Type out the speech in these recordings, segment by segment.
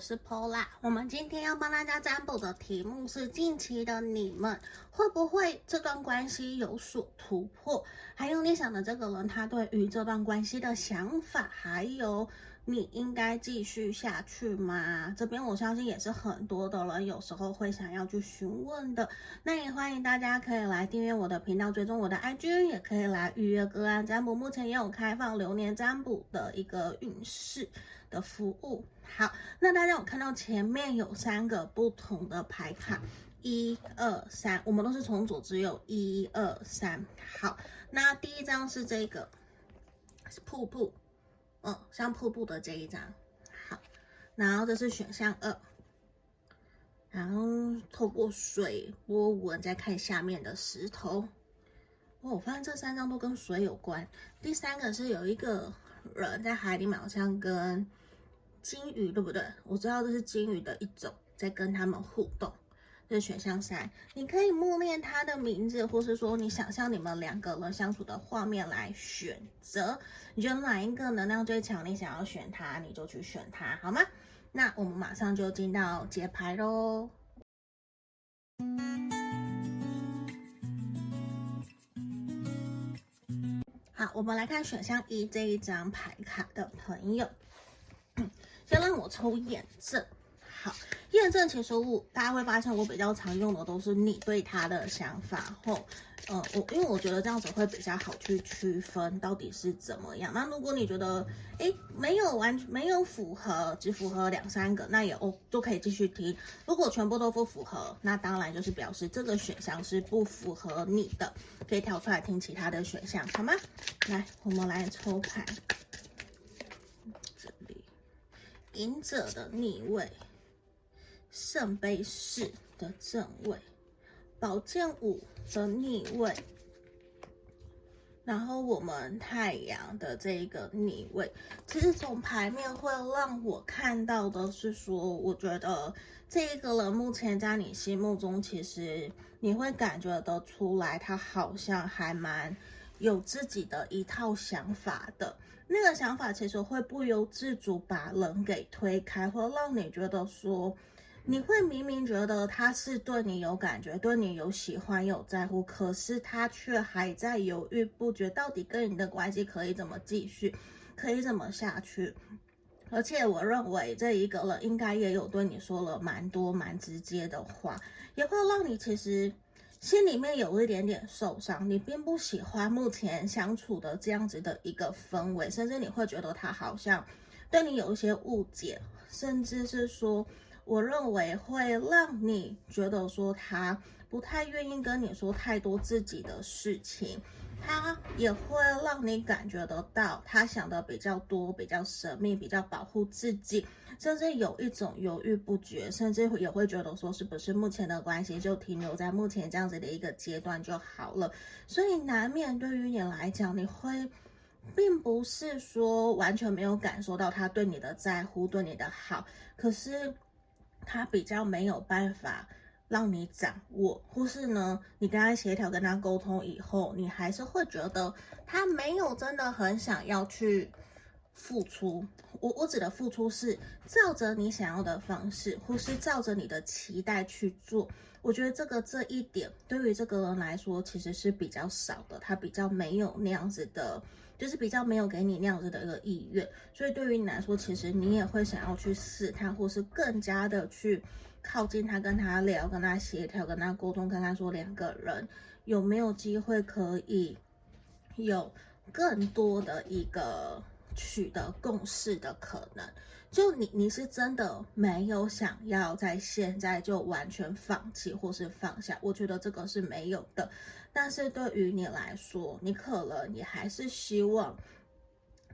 是 Pola，。我们今天要帮大家占卜的题目是：近期的你们会不会这段关系有所突破？还有你想的这个人，他对于这段关系的想法，还有。你应该继续下去吗？这边我相信也是很多的人有时候会想要去询问的。那也欢迎大家可以来订阅我的频道，追踪我的 IG，也可以来预约个案占卜。目前也有开放流年占卜的一个运势的服务。好，那大家有看到前面有三个不同的牌卡，一二三，我们都是从左至右，一二三。好，那第一张是这个，是瀑布。嗯，像瀑布的这一张，好，然后这是选项二，然后透过水波纹再看下面的石头，哦，我发现这三张都跟水有关。第三个是有一个人在海里面，好像跟金鱼，对不对？我知道这是金鱼的一种，在跟他们互动。是选项三，你可以默念他的名字，或是说你想象你们两个人相处的画面来选择，你觉得哪一个能量最强，你想要选他，你就去选他，好吗？那我们马上就进到解牌喽。好，我们来看选项一这一张牌卡的朋友，先让我抽验证。好，验证其实我大家会发现，我比较常用的都是你对他的想法后，呃，我因为我觉得这样子会比较好去区分到底是怎么样。那如果你觉得诶没有完没有符合，只符合两三个，那也哦都可以继续听。如果全部都不符合，那当然就是表示这个选项是不符合你的，可以跳出来听其他的选项，好吗？来，我们来抽牌，隐者的逆位。圣杯四的正位，宝剑五的逆位，然后我们太阳的这个逆位，其实从牌面会让我看到的是说，我觉得这一个人目前在你心目中，其实你会感觉得出来，他好像还蛮有自己的一套想法的。那个想法其实会不由自主把人给推开，会让你觉得说。你会明明觉得他是对你有感觉，对你有喜欢、有在乎，可是他却还在犹豫不决，到底跟你的关系可以怎么继续，可以怎么下去？而且我认为这一个人应该也有对你说了蛮多蛮直接的话，也会让你其实心里面有一点点受伤。你并不喜欢目前相处的这样子的一个氛围，甚至你会觉得他好像对你有一些误解，甚至是说。我认为会让你觉得说他不太愿意跟你说太多自己的事情，他也会让你感觉得到他想的比较多、比较神秘、比较保护自己，甚至有一种犹豫不决，甚至也会觉得说是不是目前的关系就停留在目前这样子的一个阶段就好了。所以难免对于你来讲，你会并不是说完全没有感受到他对你的在乎、对你的好，可是。他比较没有办法让你掌握，或是呢，你跟他协调、跟他沟通以后，你还是会觉得他没有真的很想要去付出。我我指的付出是照着你想要的方式，或是照着你的期待去做。我觉得这个这一点对于这个人来说，其实是比较少的。他比较没有那样子的。就是比较没有给你那样子的一个意愿，所以对于你来说，其实你也会想要去试探，或是更加的去靠近他，跟他聊，跟他协调，跟他沟通，跟他说两个人有没有机会可以有更多的一个取得共识的可能。就你，你是真的没有想要在现在就完全放弃或是放下，我觉得这个是没有的。但是对于你来说，你可能你还是希望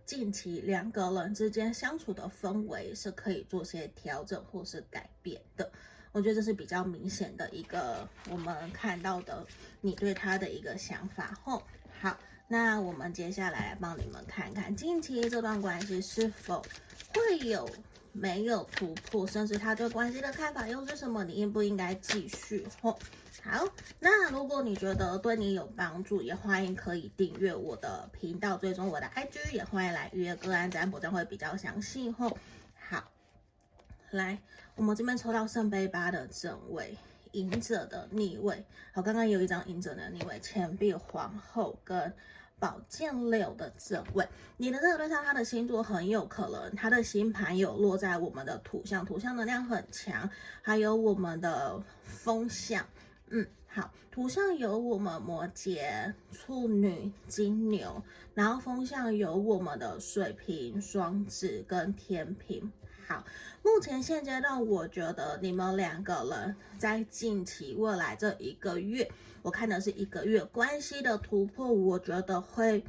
近期两个人之间相处的氛围是可以做些调整或是改变的。我觉得这是比较明显的一个我们看到的你对他的一个想法。后好，那我们接下来来帮你们看看近期这段关系是否。会有没有突破，甚至他对关系的看法又是什么？你应不应该继续？吼，好，那如果你觉得对你有帮助，也欢迎可以订阅我的频道，追踪我的 IG，也欢迎来预约个案占卜，这样会比较详细。吼，好，来，我们这边抽到圣杯八的正位，隐者的逆位。好，刚刚有一张隐者的逆位，钱币皇后跟宝剑六的正位。你的这个对象，他的星座很有可能，他的星盘有落在我们的土象，土象能量很强，还有我们的风象，嗯。好，土象有我们摩羯、处女、金牛，然后风象有我们的水瓶、双子跟天秤。好，目前现阶段，我觉得你们两个人在近期未来这一个月，我看的是一个月关系的突破，我觉得会。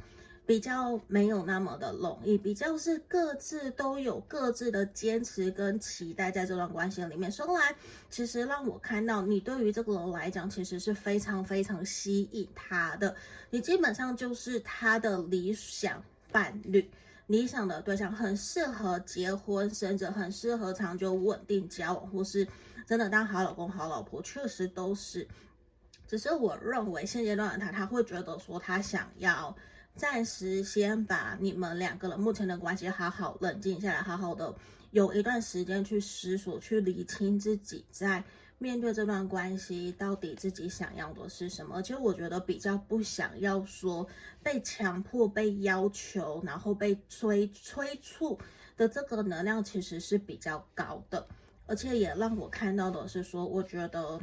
比较没有那么的容易，比较是各自都有各自的坚持跟期待，在这段关系里面说来，其实让我看到你对于这个人来讲，其实是非常非常吸引他的，你基本上就是他的理想伴侣，理想的对象，很适合结婚，甚至很适合长久稳定交往，或是真的当好老公好老婆，确实都是。只是我认为现阶段的他，他会觉得说他想要。暂时先把你们两个人目前的关系好好冷静下来，好好的有一段时间去思索、去理清自己在面对这段关系到底自己想要的是什么。而且我觉得比较不想要说被强迫、被要求，然后被催催促的这个能量其实是比较高的。而且也让我看到的是说，我觉得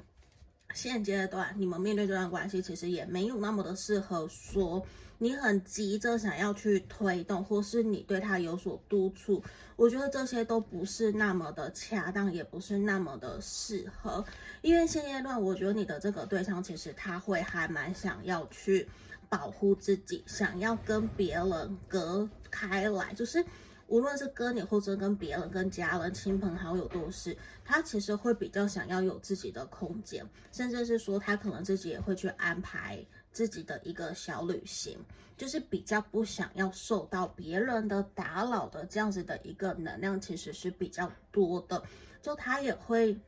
现阶段你们面对这段关系其实也没有那么的适合说。你很急着想要去推动，或是你对他有所督促，我觉得这些都不是那么的恰当，也不是那么的适合。因为现阶段，我觉得你的这个对象其实他会还蛮想要去保护自己，想要跟别人隔开来，就是无论是跟你或者跟别人、跟家人、亲朋好友都是，他其实会比较想要有自己的空间，甚至是说他可能自己也会去安排。自己的一个小旅行，就是比较不想要受到别人的打扰的这样子的一个能量，其实是比较多的。就他也会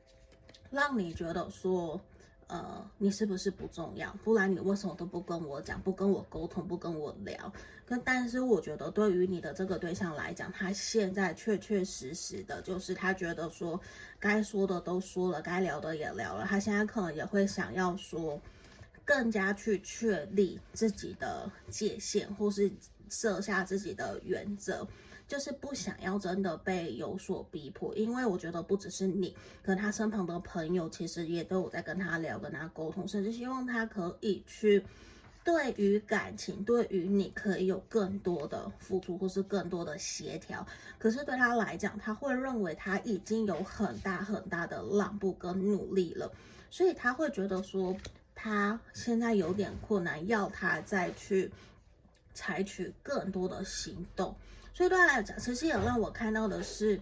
让你觉得说，呃，你是不是不重要？不然你为什么都不跟我讲，不跟我沟通，不跟我聊？跟但是我觉得对于你的这个对象来讲，他现在确确实实的，就是他觉得说，该说的都说了，该聊的也聊了，他现在可能也会想要说。更加去确立自己的界限，或是设下自己的原则，就是不想要真的被有所逼迫。因为我觉得不只是你，可能他身旁的朋友其实也都有在跟他聊，跟他沟通，甚至希望他可以去对于感情，对于你可以有更多的付出，或是更多的协调。可是对他来讲，他会认为他已经有很大很大的让步跟努力了，所以他会觉得说。他现在有点困难，要他再去采取更多的行动，所以对他来讲，其实也让我看到的是，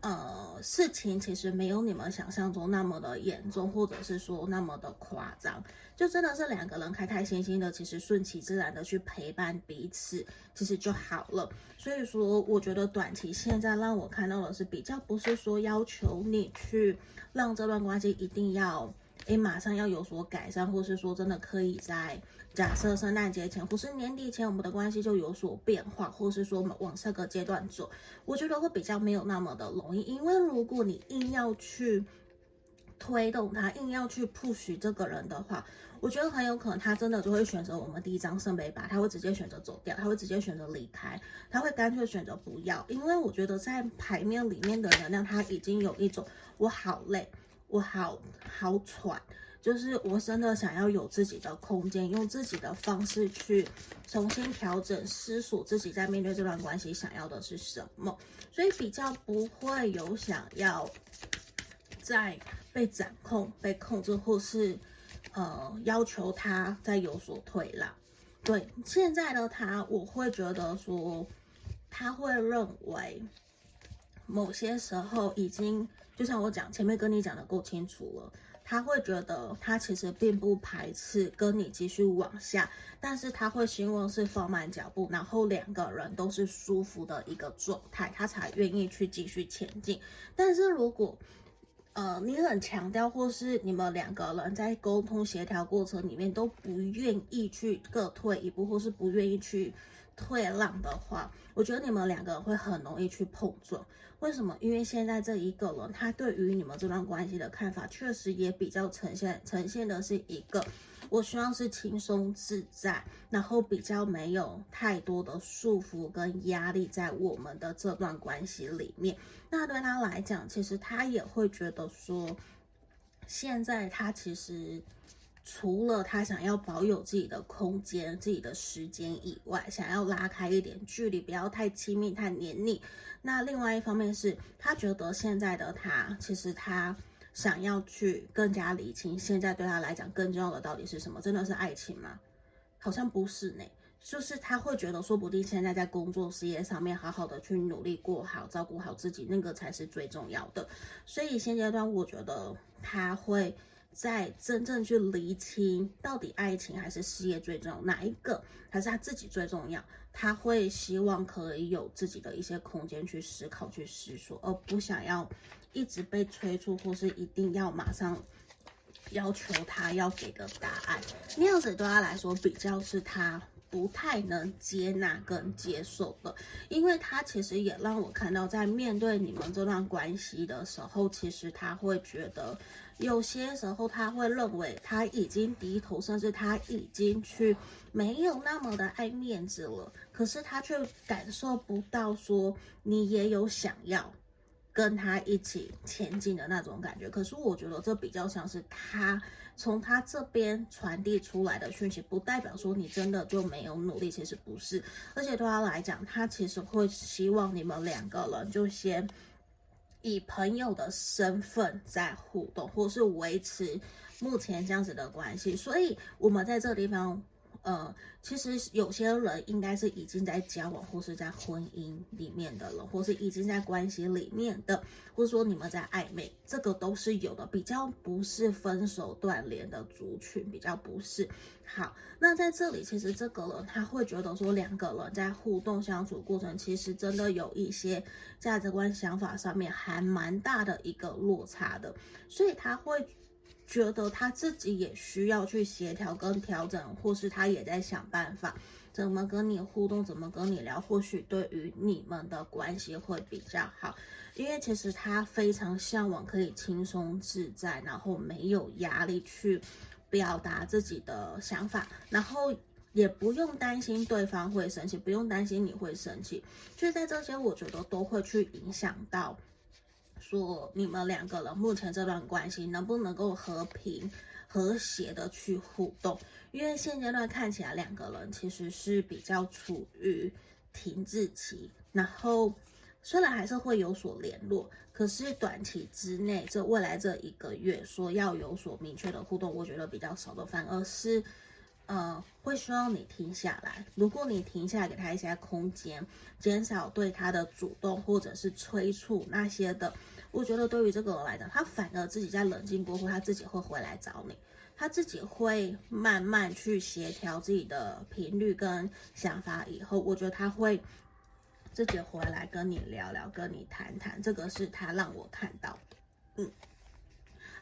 呃，事情其实没有你们想象中那么的严重，或者是说那么的夸张，就真的是两个人开开心心的，其实顺其自然的去陪伴彼此，其实就好了。所以说，我觉得短期现在让我看到的是，比较不是说要求你去让这段关系一定要。诶，马上要有所改善，或是说真的可以在假设圣诞节前或是年底前，我们的关系就有所变化，或是说我们往下个阶段走，我觉得会比较没有那么的容易。因为如果你硬要去推动他，硬要去 push 这个人的话，我觉得很有可能他真的就会选择我们第一张圣杯八，他会直接选择走掉，他会直接选择离开，他会干脆选择不要。因为我觉得在牌面里面的能量，他已经有一种我好累。我好好喘，就是我真的想要有自己的空间，用自己的方式去重新调整、思索自己在面对这段关系想要的是什么，所以比较不会有想要再被掌控、被控制，或是呃要求他再有所退让。对，现在的他，我会觉得说他会认为某些时候已经。就像我讲前面跟你讲的够清楚了，他会觉得他其实并不排斥跟你继续往下，但是他会希望是放慢脚步，然后两个人都是舒服的一个状态，他才愿意去继续前进。但是如果呃，你很强调，或是你们两个人在沟通协调过程里面都不愿意去各退一步，或是不愿意去退让的话，我觉得你们两个人会很容易去碰撞。为什么？因为现在这一个人，他对于你们这段关系的看法，确实也比较呈现呈现的是一个。我希望是轻松自在，然后比较没有太多的束缚跟压力在我们的这段关系里面。那对他来讲，其实他也会觉得说，现在他其实除了他想要保有自己的空间、自己的时间以外，想要拉开一点距离，不要太亲密、太黏腻。那另外一方面是他觉得现在的他，其实他。想要去更加理清，现在对他来讲更重要的到底是什么？真的是爱情吗？好像不是呢。就是他会觉得，说不定现在在工作事业上面好好的去努力过好，照顾好自己，那个才是最重要的。所以现阶段，我觉得他会在真正去厘清，到底爱情还是事业最重要，哪一个还是他自己最重要？他会希望可以有自己的一些空间去思考、去思索，而不想要。一直被催促，或是一定要马上要求他要给个答案，那样子对他来说比较是他不太能接纳跟接受的，因为他其实也让我看到，在面对你们这段关系的时候，其实他会觉得有些时候他会认为他已经低头，甚至他已经去没有那么的爱面子了，可是他却感受不到说你也有想要。跟他一起前进的那种感觉，可是我觉得这比较像是他从他这边传递出来的讯息，不代表说你真的就没有努力，其实不是。而且对他来讲，他其实会希望你们两个人就先以朋友的身份在互动，或是维持目前这样子的关系。所以，我们在这个地方。呃，其实有些人应该是已经在交往或是在婚姻里面的了，或是已经在关系里面的，或者说你们在暧昧，这个都是有的，比较不是分手断联的族群，比较不是。好，那在这里其实这个人他会觉得说，两个人在互动相处过程，其实真的有一些价值观、想法上面还蛮大的一个落差的，所以他会。觉得他自己也需要去协调跟调整，或是他也在想办法怎么跟你互动，怎么跟你聊，或许对于你们的关系会比较好。因为其实他非常向往可以轻松自在，然后没有压力去表达自己的想法，然后也不用担心对方会生气，不用担心你会生气。就在这些，我觉得都会去影响到。说你们两个人目前这段关系能不能够和平和谐的去互动？因为现阶段看起来两个人其实是比较处于停滞期，然后虽然还是会有所联络，可是短期之内这未来这一个月说要有所明确的互动，我觉得比较少的，反而是。呃，会希望你停下来。如果你停下来，给他一些空间，减少对他的主动或者是催促那些的，我觉得对于这个人来讲，他反而自己在冷静过后，他自己会回来找你，他自己会慢慢去协调自己的频率跟想法。以后，我觉得他会自己回来跟你聊聊，跟你谈谈。这个是他让我看到的。嗯，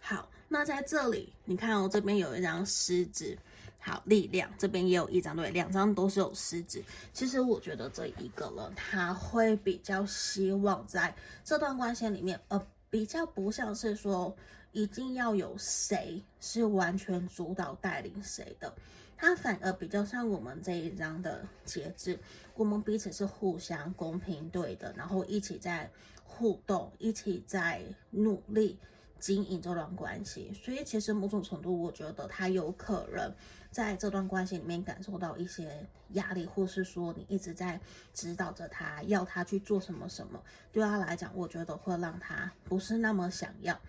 好，那在这里，你看哦，这边有一张狮子。好，力量这边也有一张，对，两张都是有狮子。其实我觉得这一个人他会比较希望在这段关系里面，呃，比较不像是说一定要有谁是完全主导带领谁的，他反而比较像我们这一张的节制，我们彼此是互相公平对的，然后一起在互动，一起在努力。经营这段关系，所以其实某种程度，我觉得他有可能在这段关系里面感受到一些压力，或是说你一直在指导着他，要他去做什么什么，对他来讲，我觉得会让他不是那么想要。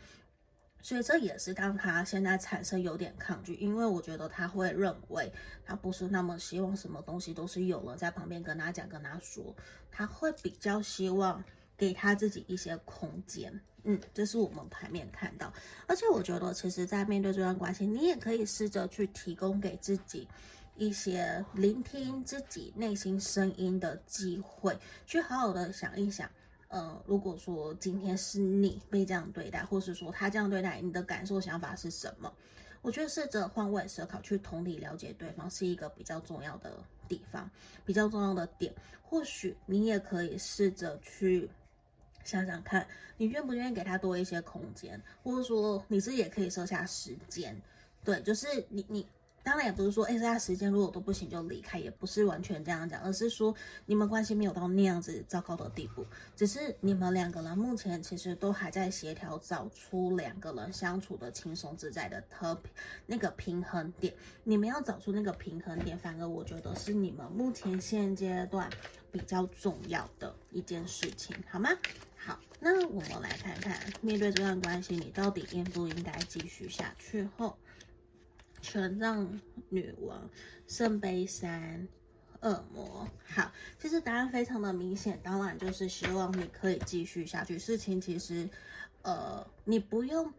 所以这也是让他现在产生有点抗拒，因为我觉得他会认为他不是那么希望什么东西都是有人在旁边跟他讲、跟他说，他会比较希望。给他自己一些空间，嗯，这是我们牌面看到。而且我觉得，其实，在面对这段关系，你也可以试着去提供给自己一些聆听自己内心声音的机会，去好好的想一想，呃，如果说今天是你被这样对待，或是说他这样对待，你的感受、想法是什么？我觉得试着换位思考，去同理了解对方，是一个比较重要的地方，比较重要的点。或许你也可以试着去想想看，你愿不愿意给他多一些空间，或者说你自己也可以设下时间。对，就是你你。当然也不是说，哎，这段时间如果都不行就离开，也不是完全这样讲，而是说你们关系没有到那样子糟糕的地步，只是你们两个人目前其实都还在协调，找出两个人相处的轻松自在的特那个平衡点。你们要找出那个平衡点，反而我觉得是你们目前现阶段比较重要的一件事情，好吗？好，那我们来看看，面对这段关系，你到底应不应该继续下去后？权杖女王、圣杯三、恶魔。好，其实答案非常的明显，当然就是希望你可以继续下去。事情其实，呃，你不用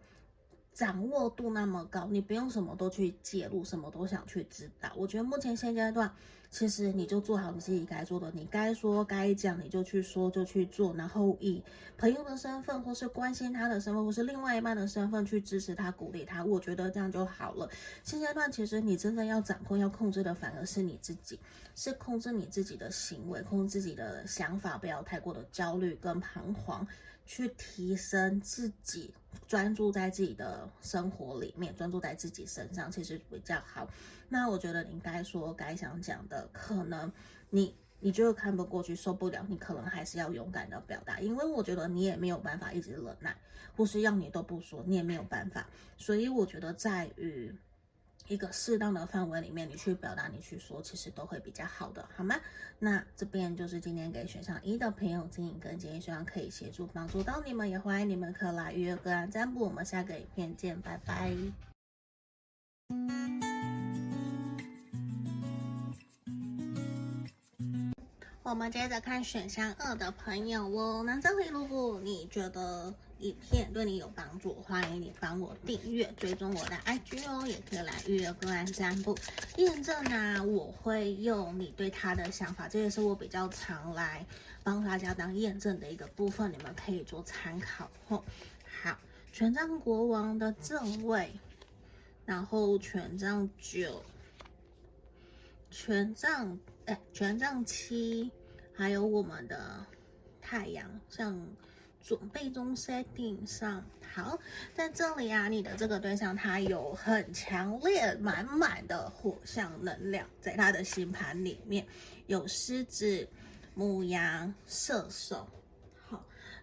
掌握度那么高，你不用什么都去介入，什么都想去知道。我觉得目前现阶段。其实你就做好你自己该做的，你该说该讲你就去说就去做，然后以朋友的身份或是关心他的身份或是另外一半的身份去支持他鼓励他，我觉得这样就好了。现阶段其实你真的要掌控要控制的反而是你自己，是控制你自己的行为，控制自己的想法，不要太过的焦虑跟彷徨。去提升自己，专注在自己的生活里面，专注在自己身上，其实比较好。那我觉得你该说该想讲的，可能你你就看不过去，受不了，你可能还是要勇敢的表达，因为我觉得你也没有办法一直忍耐，或是要你都不说，你也没有办法。所以我觉得在于。一个适当的范围里面，你去表达，你去说，其实都会比较好的，好吗？那这边就是今天给选项一的朋友指引跟建议，希望可以协助帮助到你们，也欢迎你们可来预约个案占卜。我们下个影片见，拜拜。我们接着看选项二的朋友哦，那这回如果你觉得影片对你有帮助，欢迎你帮我订阅、追踪我的 IG 哦，也可以来预约个案占卜验证呢。我会用你对他的想法，这也是我比较常来帮大家当验证的一个部分，你们可以做参考哦。好，权杖国王的正位，然后权杖九，权杖哎，权杖七。还有我们的太阳，像准备中 setting 上，好，在这里啊，你的这个对象他有很强烈、满满的火象能量，在他的星盘里面有狮子、母羊、射手。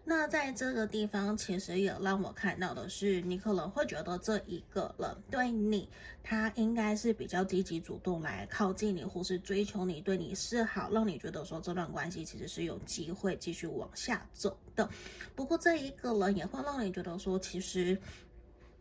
那在这个地方，其实也让我看到的是，你可能会觉得这一个人对你，他应该是比较积极主动来靠近你，或是追求你，对你示好，让你觉得说这段关系其实是有机会继续往下走的。不过这一个人也会让你觉得说，其实。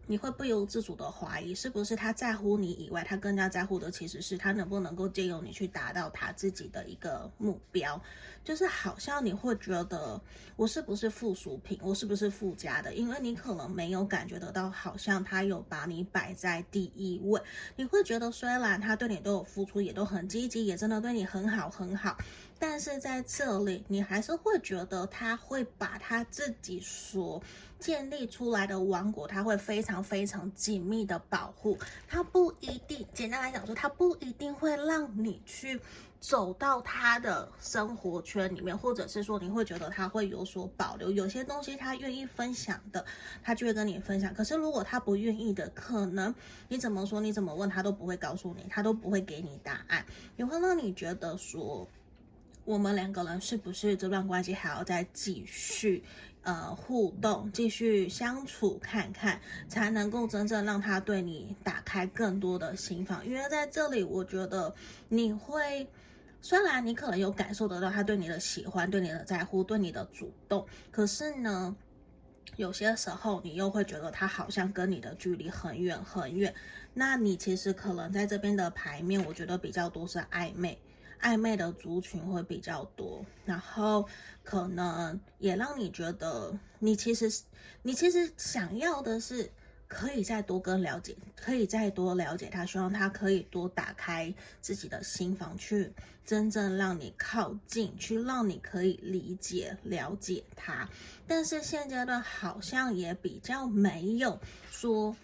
你会不由自主的怀疑，是不是他在乎你以外，他更加在乎的其实是他能不能够借由你去达到他自己的一个目标，就是好像你会觉得我是不是附属品，我是不是附加的，因为你可能没有感觉得到，好像他有把你摆在第一位，你会觉得虽然他对你都有付出，也都很积极，也真的对你很好很好。但是在这里，你还是会觉得他会把他自己所建立出来的王国，他会非常非常紧密的保护。他不一定，简单来讲说，他不一定会让你去走到他的生活圈里面，或者是说你会觉得他会有所保留。有些东西他愿意分享的，他就会跟你分享。可是如果他不愿意的，可能你怎么说，你怎么问他都不会告诉你，他都不会给你答案，也会让你觉得说。我们两个人是不是这段关系还要再继续，呃，互动，继续相处看看，才能够真正让他对你打开更多的心房？因为在这里，我觉得你会，虽然你可能有感受得到他对你的喜欢、对你的在乎、对你的主动，可是呢，有些时候你又会觉得他好像跟你的距离很远很远。那你其实可能在这边的牌面，我觉得比较多是暧昧。暧昧的族群会比较多，然后可能也让你觉得你其实你其实想要的是可以再多跟了解，可以再多了解他，希望他可以多打开自己的心房，去真正让你靠近，去让你可以理解、了解他。但是现阶段好像也比较没有说，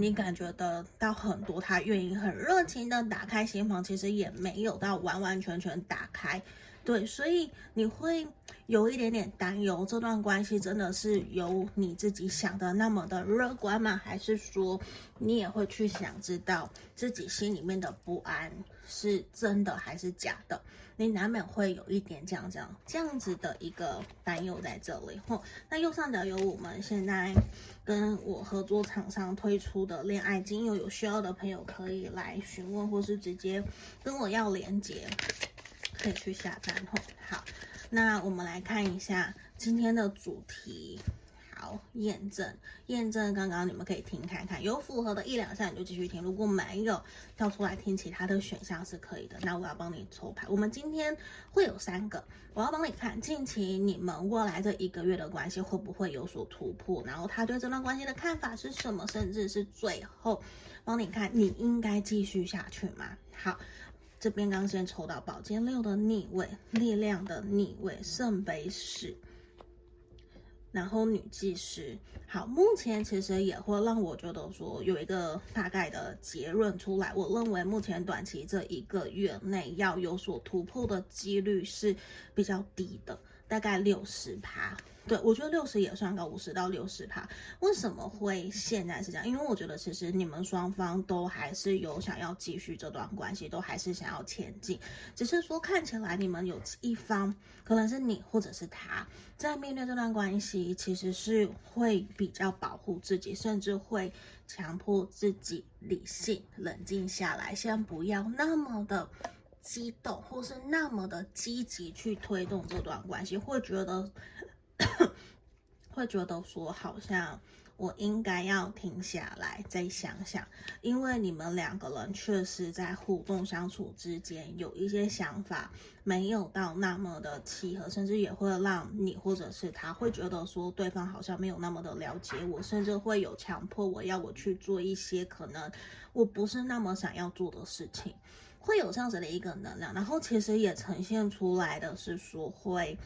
你感觉得到很多，他愿意很热情的打开心房，其实也没有到完完全全打开。对，所以你会有一点点担忧，这段关系真的是有你自己想的那么的乐观吗？还是说你也会去想知道自己心里面的不安是真的还是假的？你难免会有一点这样这样这样子的一个担忧在这里。吼，那右上角有我们现在跟我合作厂商推出的恋爱精油，有需要的朋友可以来询问，或是直接跟我要连接。可以去下单吼。好，那我们来看一下今天的主题。好，验证验证，刚刚你们可以听看看，有符合的一两项你就继续听，如果没有跳出来听其他的选项是可以的。那我要帮你抽牌，我们今天会有三个，我要帮你看近期你们未来这一个月的关系会不会有所突破，然后他对这段关系的看法是什么，甚至是最后帮你看你应该继续下去吗？好。这边刚先抽到宝剑六的逆位，力量的逆位，圣杯十，然后女技师。好，目前其实也会让我觉得说有一个大概的结论出来。我认为目前短期这一个月内要有所突破的几率是比较低的，大概六十趴。对，我觉得六十也算高，五十到六十趴。为什么会现在是这样？因为我觉得其实你们双方都还是有想要继续这段关系，都还是想要前进，只是说看起来你们有一方，可能是你或者是他，在面对这段关系，其实是会比较保护自己，甚至会强迫自己理性冷静下来，先不要那么的激动，或是那么的积极去推动这段关系，会觉得。会觉得说，好像我应该要停下来再想想，因为你们两个人确实在互动相处之间有一些想法没有到那么的契合，甚至也会让你或者是他会觉得说，对方好像没有那么的了解我，甚至会有强迫我要我去做一些可能我不是那么想要做的事情，会有这样子的一个能量。然后其实也呈现出来的是说会。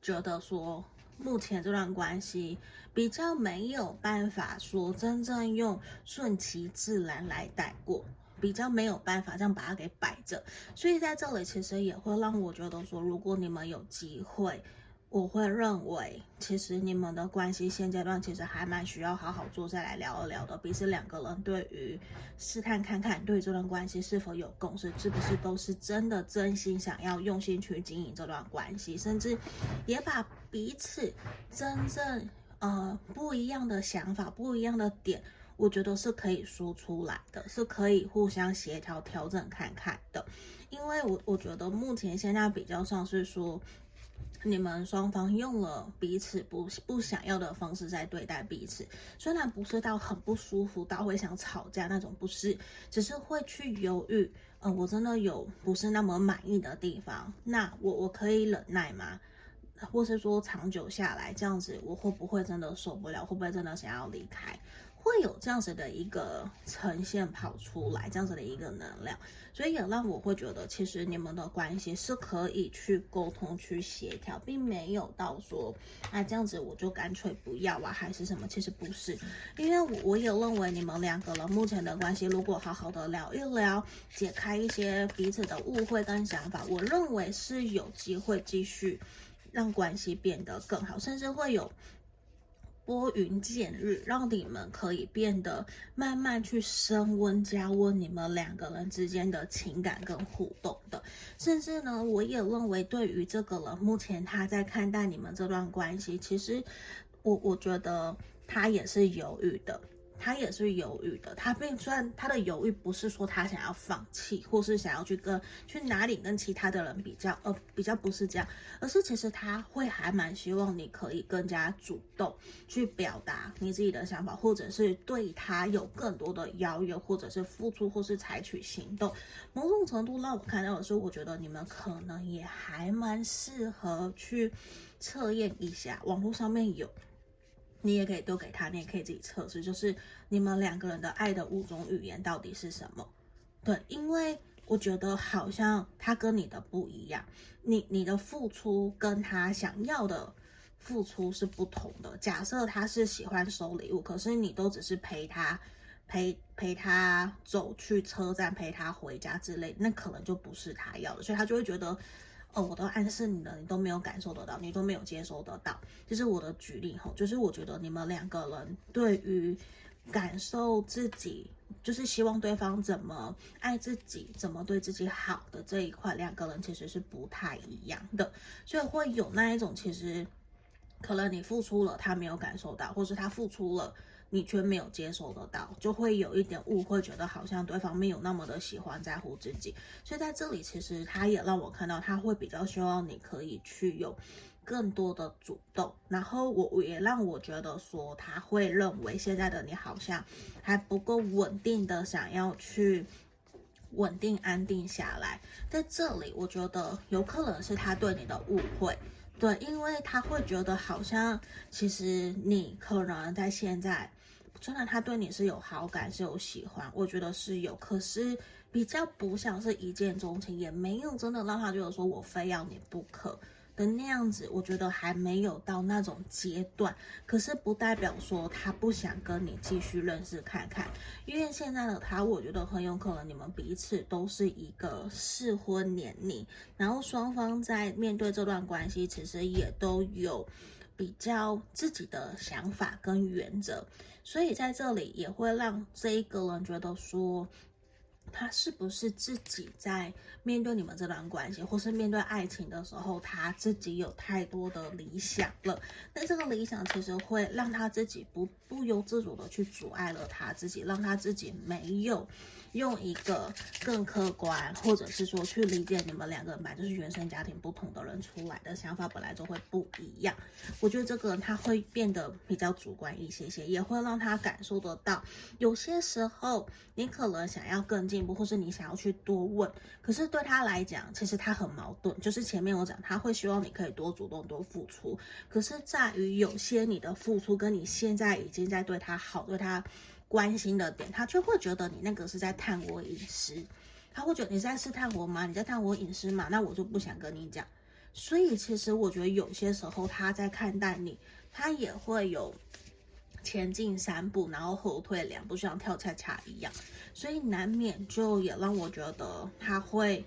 觉得说，目前这段关系比较没有办法说真正用顺其自然来带过，比较没有办法这样把它给摆着，所以在这里其实也会让我觉得说，如果你们有机会。我会认为，其实你们的关系现阶段其实还蛮需要好好坐下来聊一聊的。彼此两个人对于试探看看，对这段关系是否有共识，是不是都是真的真心想要用心去经营这段关系，甚至也把彼此真正呃不一样的想法、不一样的点，我觉得是可以说出来的，是可以互相协调调整看看的。因为我我觉得目前现在比较像是说。你们双方用了彼此不不想要的方式在对待彼此，虽然不是到很不舒服，到会想吵架那种，不是，只是会去犹豫。嗯、我真的有不是那么满意的地方，那我我可以忍耐吗？或是说长久下来这样子，我会不会真的受不了？会不会真的想要离开？会有这样子的一个呈现跑出来，这样子的一个能量，所以也让我会觉得，其实你们的关系是可以去沟通、去协调，并没有到说啊这样子我就干脆不要啊，还是什么？其实不是，因为我我也认为你们两个人目前的关系，如果好好的聊一聊，解开一些彼此的误会跟想法，我认为是有机会继续让关系变得更好，甚至会有。拨云见日，让你们可以变得慢慢去升温、加温你们两个人之间的情感跟互动的。甚至呢，我也认为，对于这个人，目前他在看待你们这段关系，其实我我觉得他也是犹豫的。他也是犹豫的，他并虽然他的犹豫不是说他想要放弃，或是想要去跟去哪里跟其他的人比较，呃，比较不是这样，而是其实他会还蛮希望你可以更加主动去表达你自己的想法，或者是对他有更多的邀约，或者是付出，或是采取行动。某种程度让我看到的是，我觉得你们可能也还蛮适合去测验一下，网络上面有。你也可以丢给他，你也可以自己测试，就是你们两个人的爱的五种语言到底是什么？对，因为我觉得好像他跟你的不一样，你你的付出跟他想要的付出是不同的。假设他是喜欢收礼物，可是你都只是陪他陪陪他走去车站，陪他回家之类，那可能就不是他要的，所以他就会觉得。哦，我都暗示你了，你都没有感受得到，你都没有接收得到。这是我的举例吼，就是我觉得你们两个人对于感受自己，就是希望对方怎么爱自己，怎么对自己好的这一块，两个人其实是不太一样的，所以会有那一种，其实可能你付出了，他没有感受到，或是他付出了。你却没有接受得到，就会有一点误会，觉得好像对方没有那么的喜欢在乎自己。所以在这里，其实他也让我看到，他会比较希望你可以去有更多的主动。然后我也让我觉得说，他会认为现在的你好像还不够稳定的想要去稳定安定下来。在这里，我觉得有可能是他对你的误会，对，因为他会觉得好像其实你可能在现在。虽然他对你是有好感，是有喜欢，我觉得是有，可是比较不像是一见钟情，也没有真的让他觉得说我非要你不可的那样子。我觉得还没有到那种阶段，可是不代表说他不想跟你继续认识看看，因为现在的他，我觉得很有可能你们彼此都是一个适婚年龄，然后双方在面对这段关系，其实也都有。比较自己的想法跟原则，所以在这里也会让这一个人觉得说，他是不是自己在面对你们这段关系，或是面对爱情的时候，他自己有太多的理想了。那这个理想其实会让他自己不不由自主的去阻碍了他自己，让他自己没有。用一个更客观，或者是说去理解你们两个人吧，就是原生家庭不同的人出来的想法本来就会不一样。我觉得这个人他会变得比较主观一些些，也会让他感受得到。有些时候你可能想要更进步，或是你想要去多问，可是对他来讲，其实他很矛盾。就是前面我讲，他会希望你可以多主动、多付出，可是在于有些你的付出跟你现在已经在对他好，对他。关心的点，他却会觉得你那个是在探我隐私，他会觉得你在试探我吗？你在探我隐私吗？那我就不想跟你讲。所以其实我觉得有些时候他在看待你，他也会有前进三步，然后后退两步，像跳恰恰一样。所以难免就也让我觉得他会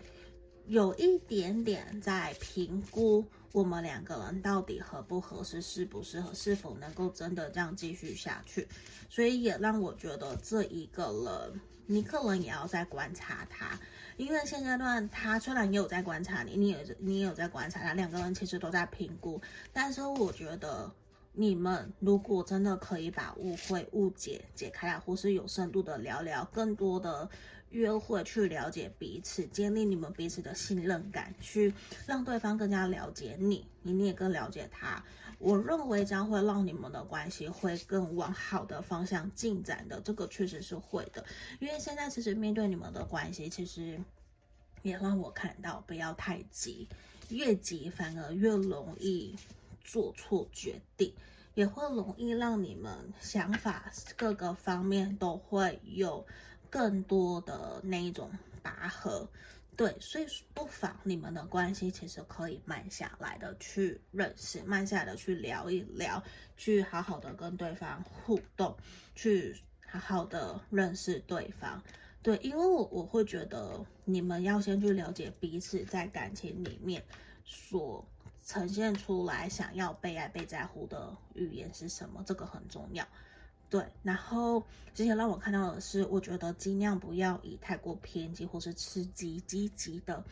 有一点点在评估。我们两个人到底合不合适，适不适合，是否能够真的这样继续下去？所以也让我觉得这一个人，你可能也要再观察他，因为现阶段他虽然也有在观察你，你也你也有在观察他，两个人其实都在评估。但是我觉得你们如果真的可以把误会、误解解开来，或是有深度的聊聊，更多的。约会去了解彼此，建立你们彼此的信任感，去让对方更加了解你，你也更了解他。我认为将会让你们的关系会更往好的方向进展的，这个确实是会的。因为现在其实面对你们的关系，其实也让我看到不要太急，越急反而越容易做错决定，也会容易让你们想法各个方面都会有。更多的那一种拔河，对，所以不妨你们的关系其实可以慢下来的去认识，慢下来的去聊一聊，去好好的跟对方互动，去好好的认识对方，对，因为我我会觉得你们要先去了解彼此在感情里面所呈现出来想要被爱、被在乎的语言是什么，这个很重要。对，然后之前让我看到的是，我觉得尽量不要以太过偏激或是刺激、积极的，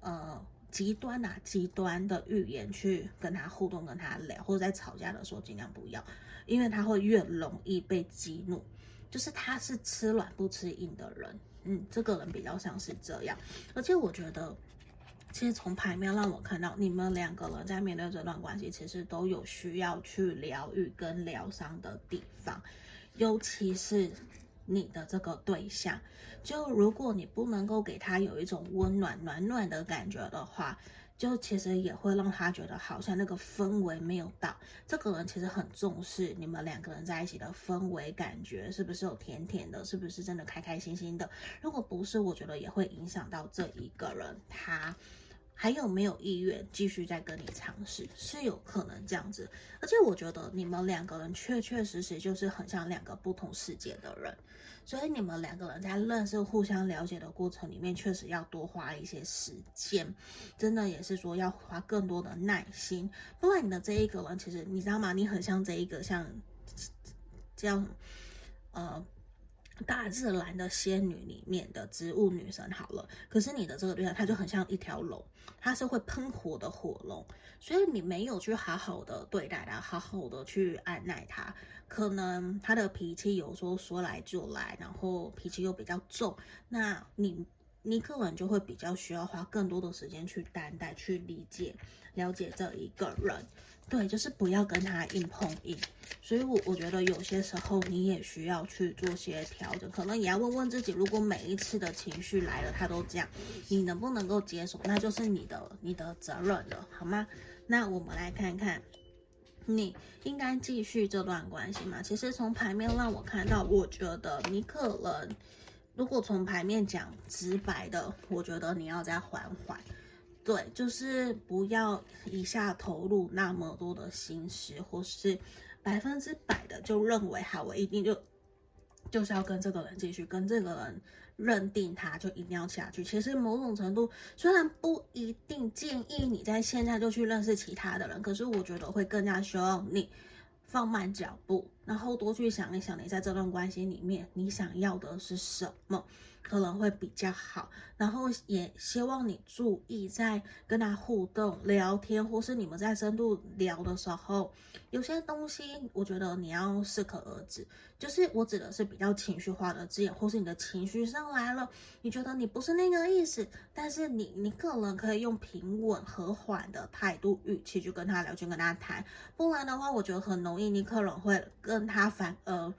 呃，极端啊、极端的语言去跟他互动、跟他聊，或者在吵架的时候尽量不要，因为他会越容易被激怒。就是他是吃软不吃硬的人，嗯，这个人比较像是这样。而且我觉得，其实从牌面让我看到，你们两个人在面对这段关系，其实都有需要去疗愈跟疗伤的地方。尤其是你的这个对象。就如果你不能够给他有一种温暖暖暖的感觉的话，就其实也会让他觉得好像那个氛围没有到。这个人其实很重视你们两个人在一起的氛围感觉，是不是有甜甜的，是不是真的开开心心的？如果不是，我觉得也会影响到这一个人他。还有没有意愿继续再跟你尝试？是有可能这样子，而且我觉得你们两个人确确实实就是很像两个不同世界的人，所以你们两个人在认识、互相了解的过程里面，确实要多花一些时间，真的也是说要花更多的耐心，不然你的这一个人，其实你知道吗？你很像这一个像这样，呃。大自然的仙女里面的植物女神好了，可是你的这个对象，它就很像一条龙，它是会喷火的火龙，所以你没有去好好的对待它，好好的去按耐它，可能他的脾气有时候说来就来，然后脾气又比较重，那你你可能就会比较需要花更多的时间去担待、去理解、了解这一个人。对，就是不要跟他硬碰硬，所以我，我觉得有些时候你也需要去做些调整，可能也要问问自己，如果每一次的情绪来了，他都这样，你能不能够接受？那就是你的你的责任了，好吗？那我们来看看，你应该继续这段关系吗？其实从牌面让我看到，我觉得你可能，如果从牌面讲直白的，我觉得你要再缓缓。对，就是不要一下投入那么多的心思，或是百分之百的就认为好，我一定就就是要跟这个人继续，跟这个人认定他就一定要下去。其实某种程度，虽然不一定建议你在现在就去认识其他的人，可是我觉得会更加需要你放慢脚步，然后多去想一想，你在这段关系里面你想要的是什么。可能会比较好，然后也希望你注意，在跟他互动、聊天，或是你们在深度聊的时候，有些东西我觉得你要适可而止。就是我指的是比较情绪化的字眼，或是你的情绪上来了，你觉得你不是那个意思，但是你你可能可以用平稳和缓的态度语气去跟他聊，去跟他谈，不然的话，我觉得很容易你可能会跟他反而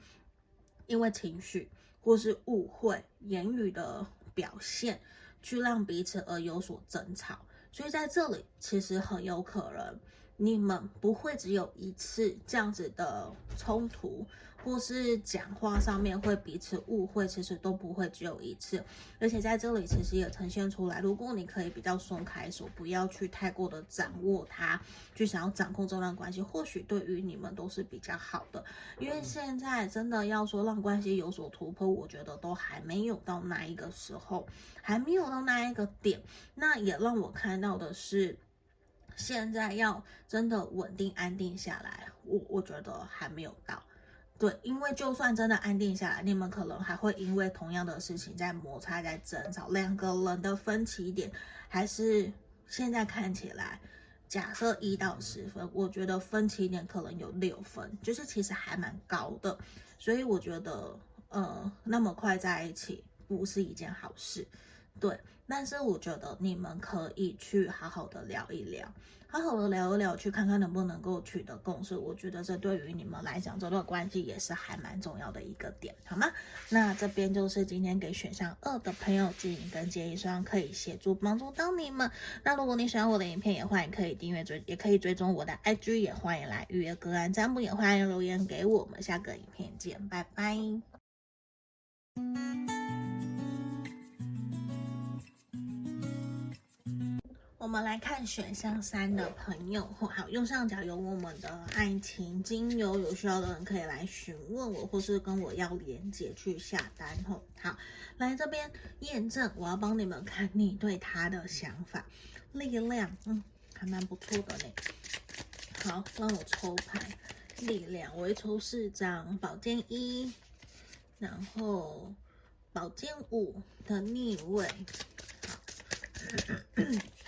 因为情绪。或是误会言语的表现，去让彼此而有所争吵，所以在这里其实很有可能你们不会只有一次这样子的冲突。或是讲话上面会彼此误会，其实都不会只有一次，而且在这里其实也呈现出来，如果你可以比较松开手，不要去太过的掌握它，去想要掌控这段关系，或许对于你们都是比较好的。因为现在真的要说让关系有所突破，我觉得都还没有到那一个时候，还没有到那一个点。那也让我看到的是，现在要真的稳定安定下来，我我觉得还没有到。对，因为就算真的安定下来，你们可能还会因为同样的事情在摩擦、在争吵。两个人的分歧点还是现在看起来，假设一到十分，我觉得分歧点可能有六分，就是其实还蛮高的。所以我觉得，呃，那么快在一起不是一件好事。对，但是我觉得你们可以去好好的聊一聊。好好的聊一聊，去看看能不能够取得共识。我觉得这对于你们来讲，这段关系也是还蛮重要的一个点，好吗？那这边就是今天给选项二的朋友指引跟建议，希望可以协助帮助到你们。那如果你喜欢我的影片，也欢迎可以订阅追，也可以追踪我的 IG，也欢迎来预约个案占卜，也欢迎留言给我们。下个影片见，拜拜。我们来看选项三的朋友，好，右上角有我们的爱情精油，有需要的人可以来询问我，或是跟我要连接去下单吼。好，来这边验证，我要帮你们看你对他的想法，力量，嗯，还蛮不错的嘞。好，让我抽牌，力量，我会抽四张宝剑一，然后宝剑五的逆位，好。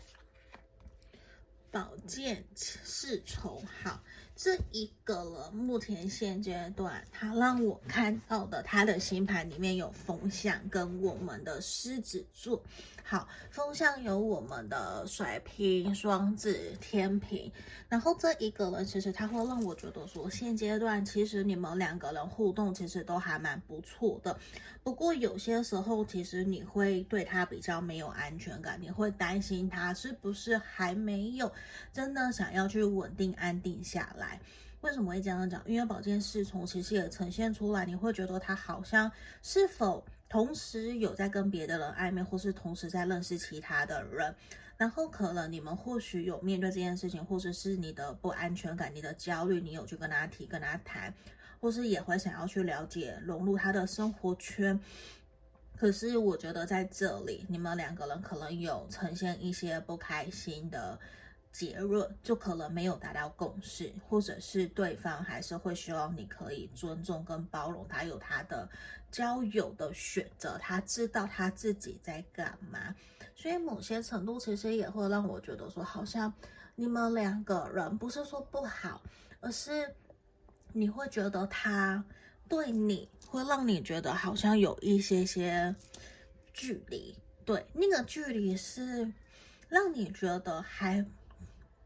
宝剑侍从，好。这一个了，目前现阶段，他让我看到的他的星盘里面有风象跟我们的狮子座。好，风象有我们的水瓶、双子、天秤，然后这一个人其实他会让我觉得说，现阶段其实你们两个人互动其实都还蛮不错的。不过有些时候，其实你会对他比较没有安全感，你会担心他是不是还没有真的想要去稳定安定下来。为什么会这样讲？因为宝剑侍从其实也呈现出来，你会觉得他好像是否。同时有在跟别的人暧昧，或是同时在认识其他的人，然后可能你们或许有面对这件事情，或者是你的不安全感、你的焦虑，你有去跟他提、跟他谈，或是也会想要去了解、融入他的生活圈。可是我觉得在这里，你们两个人可能有呈现一些不开心的。结论就可能没有达到共识，或者是对方还是会希望你可以尊重跟包容他，有他的交友的选择，他知道他自己在干嘛，所以某些程度其实也会让我觉得说，好像你们两个人不是说不好，而是你会觉得他对你会让你觉得好像有一些些距离，对，那个距离是让你觉得还。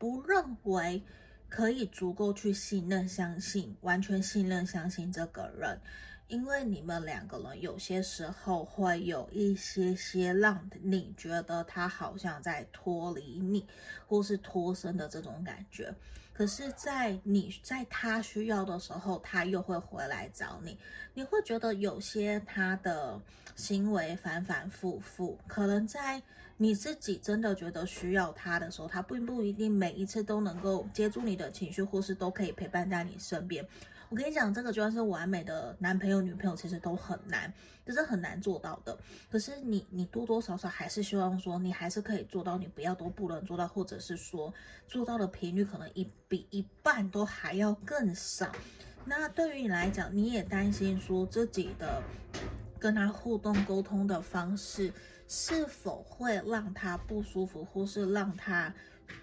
不认为可以足够去信任、相信、完全信任、相信这个人，因为你们两个人有些时候会有一些些让你觉得他好像在脱离你，或是脱身的这种感觉。可是，在你在他需要的时候，他又会回来找你，你会觉得有些他的行为反反复复，可能在。你自己真的觉得需要他的时候，他并不一定每一次都能够接住你的情绪，或是都可以陪伴在你身边。我跟你讲，这个就算是完美的男朋友、女朋友，其实都很难，就是很难做到的。可是你，你多多少少还是希望说，你还是可以做到，你不要都不能做到，或者是说做到的频率可能一比一半都还要更少。那对于你来讲，你也担心说自己的跟他互动沟通的方式。是否会让他不舒服，或是让他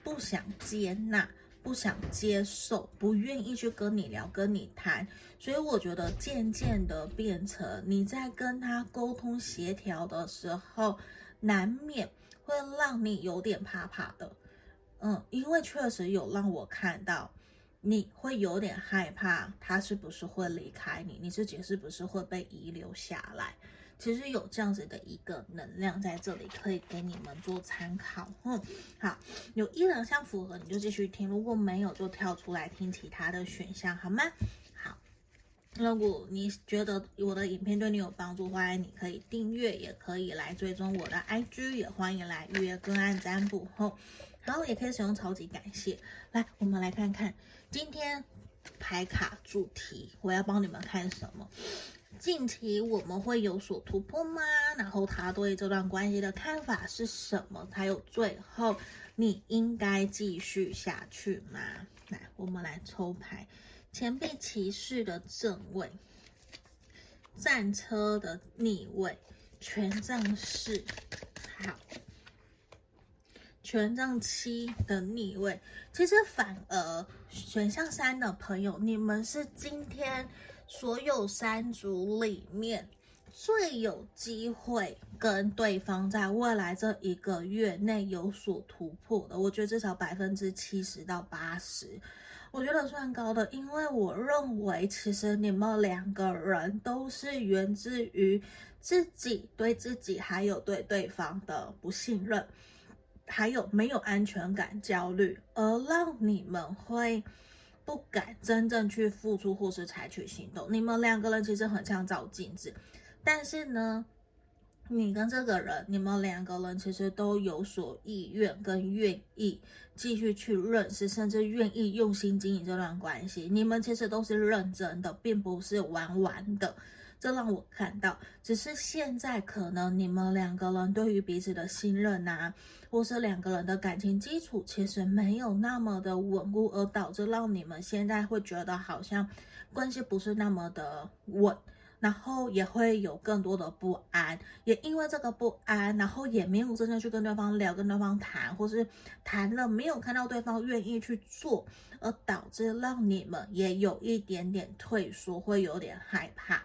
不想接纳、不想接受、不愿意去跟你聊、跟你谈？所以我觉得渐渐的变成你在跟他沟通协调的时候，难免会让你有点怕怕的。嗯，因为确实有让我看到，你会有点害怕他是不是会离开你，你自己是不是会被遗留下来？其实有这样子的一个能量在这里，可以给你们做参考。嗯，好，有一两项符合你就继续听，如果没有就跳出来听其他的选项，好吗？好，如果你觉得我的影片对你有帮助，欢迎你可以订阅，也可以来追踪我的 IG，也欢迎来预约个案占卜。后，然后也可以使用超级感谢。来，我们来看看今天牌卡主题，我要帮你们看什么？近期我们会有所突破吗？然后他对这段关系的看法是什么？还有最后，你应该继续下去吗？来，我们来抽牌：钱币骑士的正位，战车的逆位，权杖四，好，权杖七的逆位。其实反而选项三的朋友，你们是今天。所有三组里面最有机会跟对方在未来这一个月内有所突破的，我觉得至少百分之七十到八十，我觉得算高的，因为我认为其实你们两个人都是源自于自己对自己还有对对方的不信任，还有没有安全感、焦虑，而让你们会。不敢真正去付出或是采取行动，你们两个人其实很像照镜子，但是呢，你跟这个人，你们两个人其实都有所意愿跟愿意继续去认识，甚至愿意用心经营这段关系。你们其实都是认真的，并不是玩玩的。这让我看到，只是现在可能你们两个人对于彼此的信任啊，或是两个人的感情基础其实没有那么的稳固，而导致让你们现在会觉得好像关系不是那么的稳，然后也会有更多的不安，也因为这个不安，然后也没有真正去跟对方聊、跟对方谈，或是谈了没有看到对方愿意去做，而导致让你们也有一点点退缩，会有点害怕，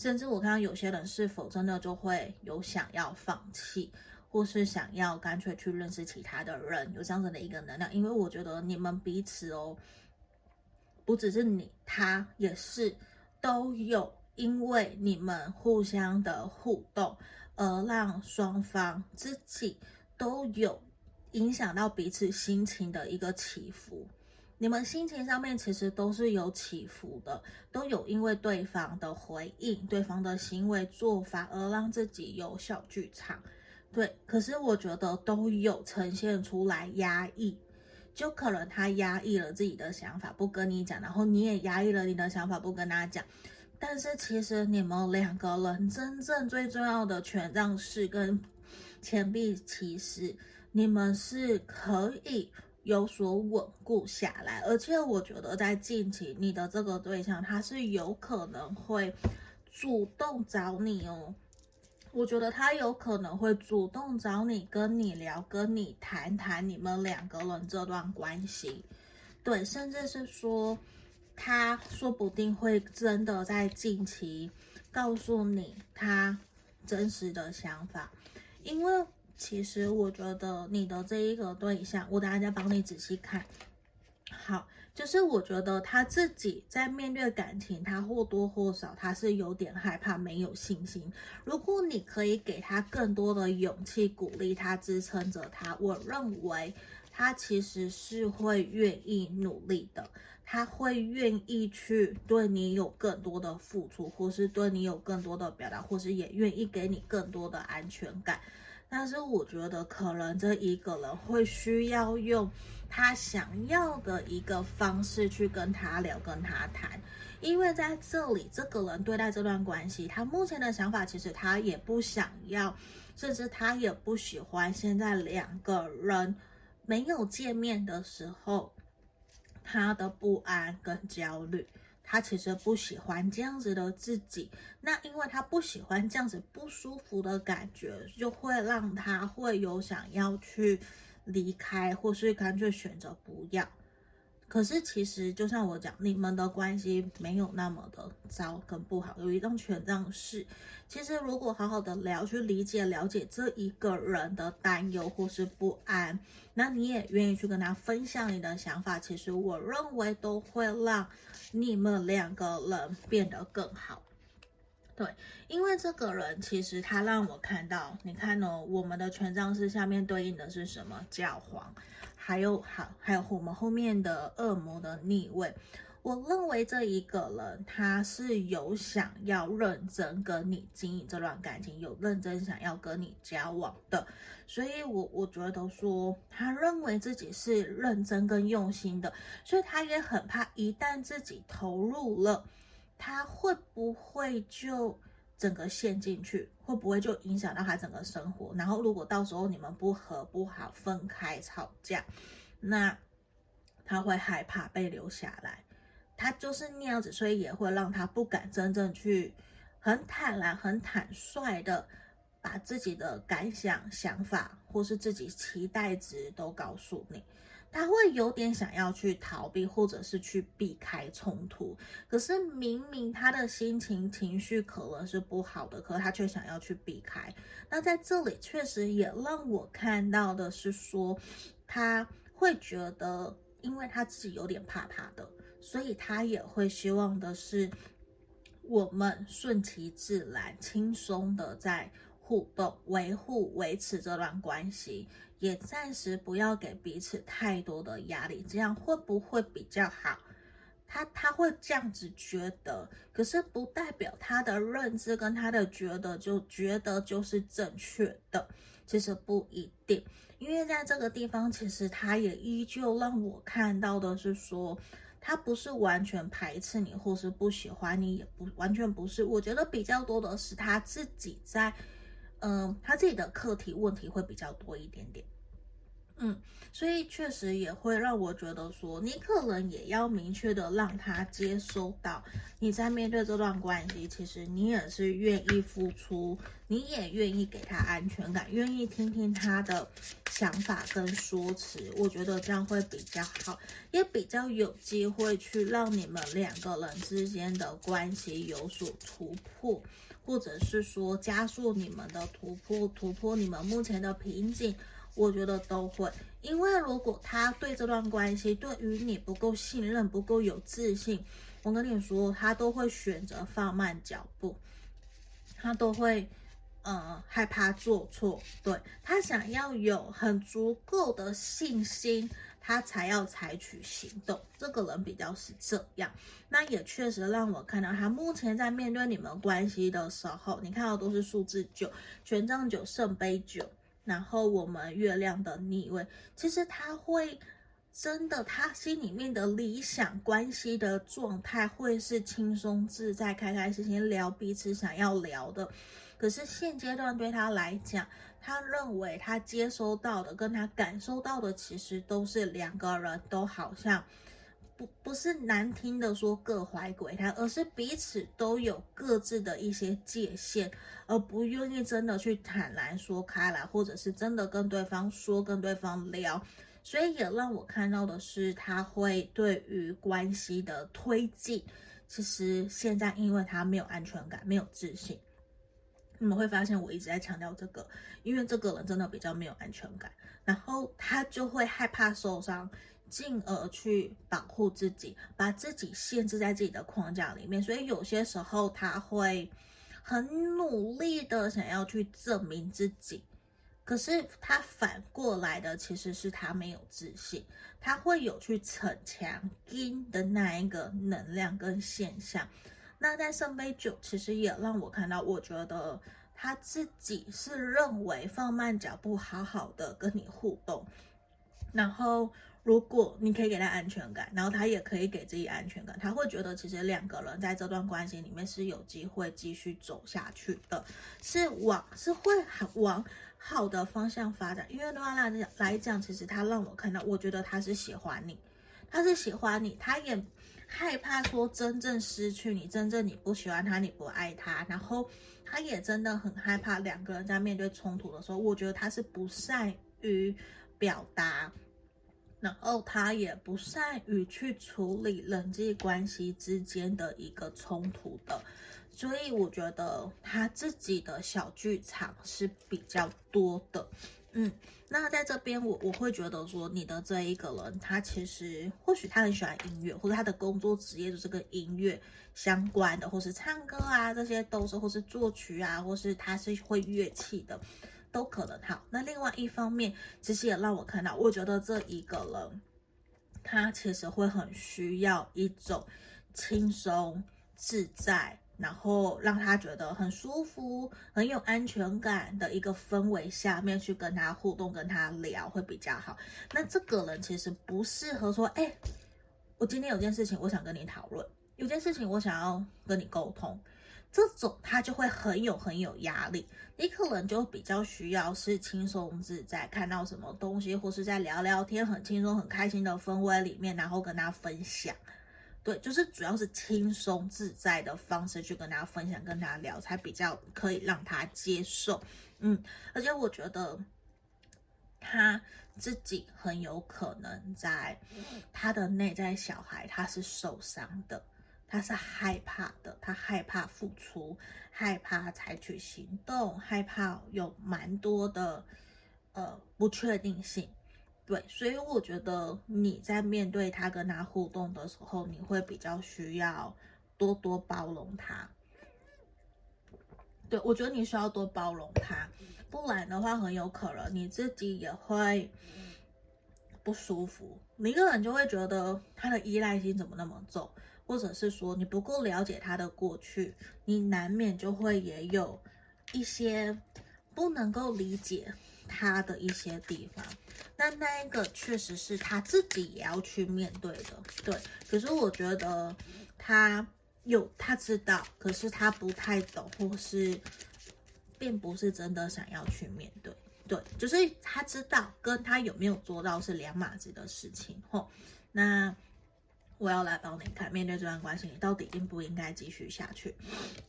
甚至我看到有些人是否真的就会有想要放弃，或是想要干脆去认识其他的人，有这样子的一个能量，因为我觉得你们彼此哦，不只是你，他也是都有。因为你们互相的互动，而让双方自己都有影响到彼此心情的一个起伏。你们心情上面其实都是有起伏的，都有因为对方的回应、对方的行为做法而让自己有小剧场。对，可是我觉得都有呈现出来压抑，就可能他压抑了自己的想法不跟你讲，然后你也压抑了你的想法不跟他讲。但是其实你们两个人真正最重要的权杖四跟钱币骑士，你们是可以有所稳固下来，而且我觉得在近期你的这个对象他是有可能会主动找你哦，我觉得他有可能会主动找你，跟你聊，跟你谈谈你们两个人这段关系，对，甚至是说。他说不定会真的在近期告诉你他真实的想法，因为其实我觉得你的这一个对象，我等下再帮你仔细看。好，就是我觉得他自己在面对感情，他或多或少他是有点害怕，没有信心。如果你可以给他更多的勇气、鼓励他、支撑着他，我认为他其实是会愿意努力的。他会愿意去对你有更多的付出，或是对你有更多的表达，或是也愿意给你更多的安全感。但是我觉得可能这一个人会需要用他想要的一个方式去跟他聊，跟他谈。因为在这里，这个人对待这段关系，他目前的想法其实他也不想要，甚至他也不喜欢现在两个人没有见面的时候。他的不安跟焦虑，他其实不喜欢这样子的自己。那因为他不喜欢这样子不舒服的感觉，就会让他会有想要去离开，或是干脆选择不要。可是其实，就像我讲，你们的关系没有那么的糟跟不好。有一张权杖是，其实如果好好的聊，去理解、了解这一个人的担忧或是不安，那你也愿意去跟他分享你的想法，其实我认为都会让你们两个人变得更好。对，因为这个人其实他让我看到，你看哦，我们的权杖是下面对应的是什么？教皇。还有好，还有我们后面的恶魔的逆位，我认为这一个人他是有想要认真跟你经营这段感情，有认真想要跟你交往的，所以我我觉得说他认为自己是认真跟用心的，所以他也很怕一旦自己投入了，他会不会就。整个陷进去，会不会就影响到他整个生活？然后如果到时候你们不和不好，分开吵架，那他会害怕被留下来。他就是那样子，所以也会让他不敢真正去很坦然、很坦率的把自己的感想、想法，或是自己期待值都告诉你。他会有点想要去逃避，或者是去避开冲突。可是明明他的心情、情绪可能是不好的，可他却想要去避开。那在这里确实也让我看到的是说，他会觉得，因为他自己有点怕怕的，所以他也会希望的是，我们顺其自然、轻松的在互动、维护、维持这段关系。也暂时不要给彼此太多的压力，这样会不会比较好？他他会这样子觉得，可是不代表他的认知跟他的觉得就觉得就是正确的，其实不一定。因为在这个地方，其实他也依旧让我看到的是说，他不是完全排斥你，或是不喜欢你，也不完全不是。我觉得比较多的是他自己在。嗯，他自己的课题问题会比较多一点点，嗯，所以确实也会让我觉得说，你可能也要明确的让他接收到，你在面对这段关系，其实你也是愿意付出，你也愿意给他安全感，愿意听听他的想法跟说辞。我觉得这样会比较好，也比较有机会去让你们两个人之间的关系有所突破，或者是说加速你们的突破，突破你们目前的瓶颈。我觉得都会，因为如果他对这段关系对于你不够信任、不够有自信，我跟你说，他都会选择放慢脚步，他都会，呃，害怕做错，对，他想要有很足够的信心，他才要采取行动。这个人比较是这样，那也确实让我看到他目前在面对你们关系的时候，你看到都是数字九，权杖九，圣杯九。然后我们月亮的逆位，其实他会真的，他心里面的理想关系的状态会是轻松自在、开开心心聊彼此想要聊的。可是现阶段对他来讲，他认为他接收到的跟他感受到的，其实都是两个人都好像。不不是难听的说各怀鬼胎，而是彼此都有各自的一些界限，而不愿意真的去坦然说开来，或者是真的跟对方说，跟对方聊。所以也让我看到的是，他会对于关系的推进，其实现在因为他没有安全感，没有自信，你们会发现我一直在强调这个，因为这个人真的比较没有安全感，然后他就会害怕受伤。进而去保护自己，把自己限制在自己的框架里面，所以有些时候他会很努力的想要去证明自己，可是他反过来的其实是他没有自信，他会有去逞强硬的那一个能量跟现象。那在圣杯九其实也让我看到，我觉得他自己是认为放慢脚步，好好的跟你互动，然后。如果你可以给他安全感，然后他也可以给自己安全感，他会觉得其实两个人在这段关系里面是有机会继续走下去的，是往是会往好的方向发展。因为对他来讲来讲，其实他让我看到，我觉得他是喜欢你，他是喜欢你，他也害怕说真正失去你，真正你不喜欢他，你不爱他，然后他也真的很害怕两个人在面对冲突的时候，我觉得他是不善于表达。然后他也不善于去处理人际关系之间的一个冲突的，所以我觉得他自己的小剧场是比较多的。嗯，那在这边我我会觉得说，你的这一个人，他其实或许他很喜欢音乐，或者他的工作职业就是跟音乐相关的，或是唱歌啊，这些都是，或是作曲啊，或是他是会乐器的。都可能好。那另外一方面，其实也让我看到，我觉得这一个人，他其实会很需要一种轻松自在，然后让他觉得很舒服、很有安全感的一个氛围下面去跟他互动、跟他聊会比较好。那这个人其实不适合说，哎，我今天有件事情我想跟你讨论，有件事情我想要跟你沟通。这种他就会很有很有压力，你可能就比较需要是轻松自在，看到什么东西或是在聊聊天，很轻松很开心的氛围里面，然后跟他分享。对，就是主要是轻松自在的方式去跟他分享，跟他聊，才比较可以让他接受。嗯，而且我觉得他自己很有可能在他的内在小孩，他是受伤的。他是害怕的，他害怕付出，害怕采取行动，害怕有蛮多的呃不确定性，对，所以我觉得你在面对他跟他互动的时候，你会比较需要多多包容他。对，我觉得你需要多包容他，不然的话，很有可能你自己也会不舒服，你一个人就会觉得他的依赖性怎么那么重。或者是说你不够了解他的过去，你难免就会也有一些不能够理解他的一些地方。但那一个确实是他自己也要去面对的，对。可是我觉得他有他知道，可是他不太懂，或是并不是真的想要去面对。对，就是他知道跟他有没有做到是两码子的事情。吼，那。我要来帮你看，面对这段关系，你到底应不应该继续下去？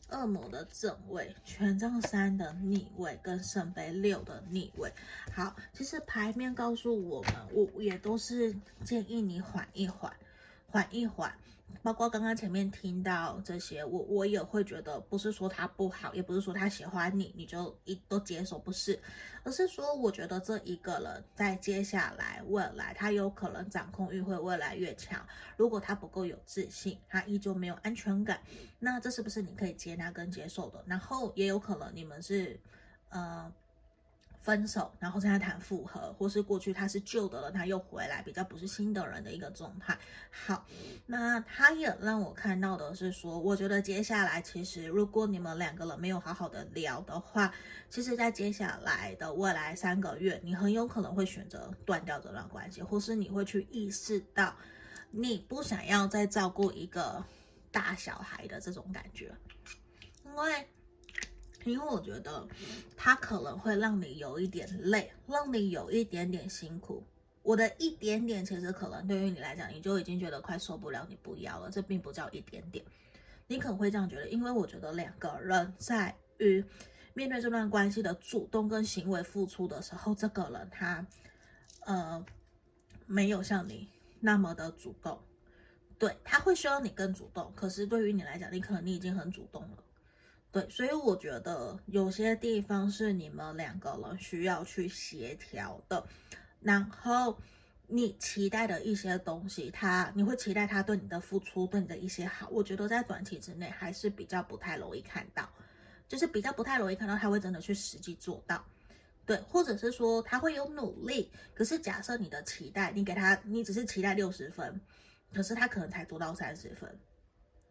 恶魔的正位、权杖三的逆位跟圣杯六的逆位。好，其实牌面告诉我们，我也都是建议你缓一缓，缓一缓。包括刚刚前面听到这些，我我也会觉得，不是说他不好，也不是说他喜欢你，你就一都接受，不是，而是说，我觉得这一个人在接下来未来，他有可能掌控欲会越来越强。如果他不够有自信，他依旧没有安全感，那这是不是你可以接纳跟接受的？然后也有可能你们是，呃。分手，然后再谈复合，或是过去他是旧的了，他又回来，比较不是新的人的一个状态。好，那他也让我看到的是说，我觉得接下来其实如果你们两个人没有好好的聊的话，其实在接下来的未来三个月，你很有可能会选择断掉这段关系，或是你会去意识到你不想要再照顾一个大小孩的这种感觉，因为。因为我觉得他可能会让你有一点累，让你有一点点辛苦。我的一点点，其实可能对于你来讲，你就已经觉得快受不了，你不要了。这并不叫一点点，你可能会这样觉得，因为我觉得两个人在于面对这段关系的主动跟行为付出的时候，这个人他呃没有像你那么的主动，对，他会需要你更主动。可是对于你来讲，你可能你已经很主动了。对，所以我觉得有些地方是你们两个人需要去协调的。然后你期待的一些东西，他你会期待他对你的付出，对你的一些好。我觉得在短期之内还是比较不太容易看到，就是比较不太容易看到他会真的去实际做到。对，或者是说他会有努力，可是假设你的期待，你给他，你只是期待六十分，可是他可能才做到三十分，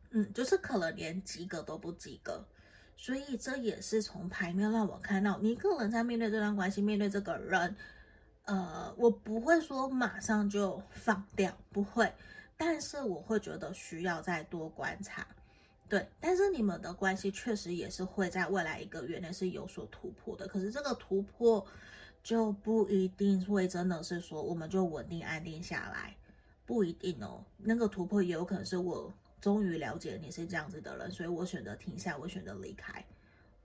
嗯，就是可能连及格都不及格。所以这也是从牌面让我看到，你个人在面对这段关系，面对这个人，呃，我不会说马上就放掉，不会，但是我会觉得需要再多观察，对。但是你们的关系确实也是会在未来一个月内是有所突破的，可是这个突破就不一定会真的是说我们就稳定安定下来，不一定哦。那个突破也有可能是我。终于了解你是这样子的人，所以我选择停下，我选择离开，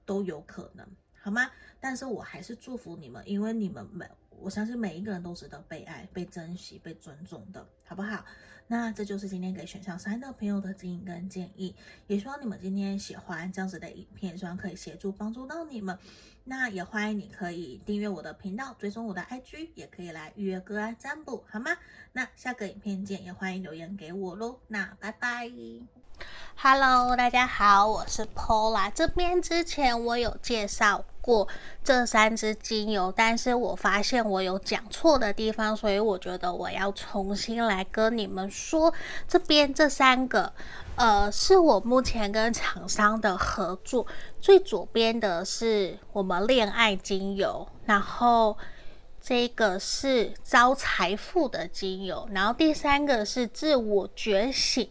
都有可能，好吗？但是我还是祝福你们，因为你们每，我相信每一个人都值得被爱、被珍惜、被尊重的，好不好？那这就是今天给选项三的朋友的指引跟建议，也希望你们今天喜欢这样子的影片，希望可以协助帮助到你们。那也欢迎你可以订阅我的频道，追踪我的 IG，也可以来预约个案占卜，好吗？那下个影片见，也欢迎留言给我喽。那拜拜。Hello，大家好，我是 Paula。这边之前我有介绍过这三支精油，但是我发现我有讲错的地方，所以我觉得我要重新来跟你们说，这边这三个。呃，是我目前跟厂商的合作。最左边的是我们恋爱精油，然后这个是招财富的精油，然后第三个是自我觉醒，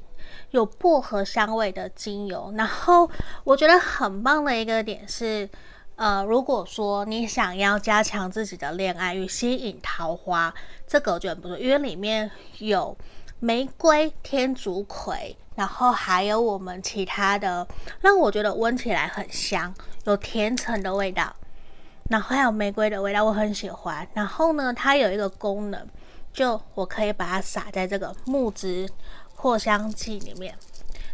有薄荷香味的精油。然后我觉得很棒的一个点是，呃，如果说你想要加强自己的恋爱与吸引桃花，这个我觉得不错，因为里面有玫瑰、天竺葵。然后还有我们其他的，让我觉得闻起来很香，有甜橙的味道，然后还有玫瑰的味道，我很喜欢。然后呢，它有一个功能，就我可以把它撒在这个木质扩香剂里面，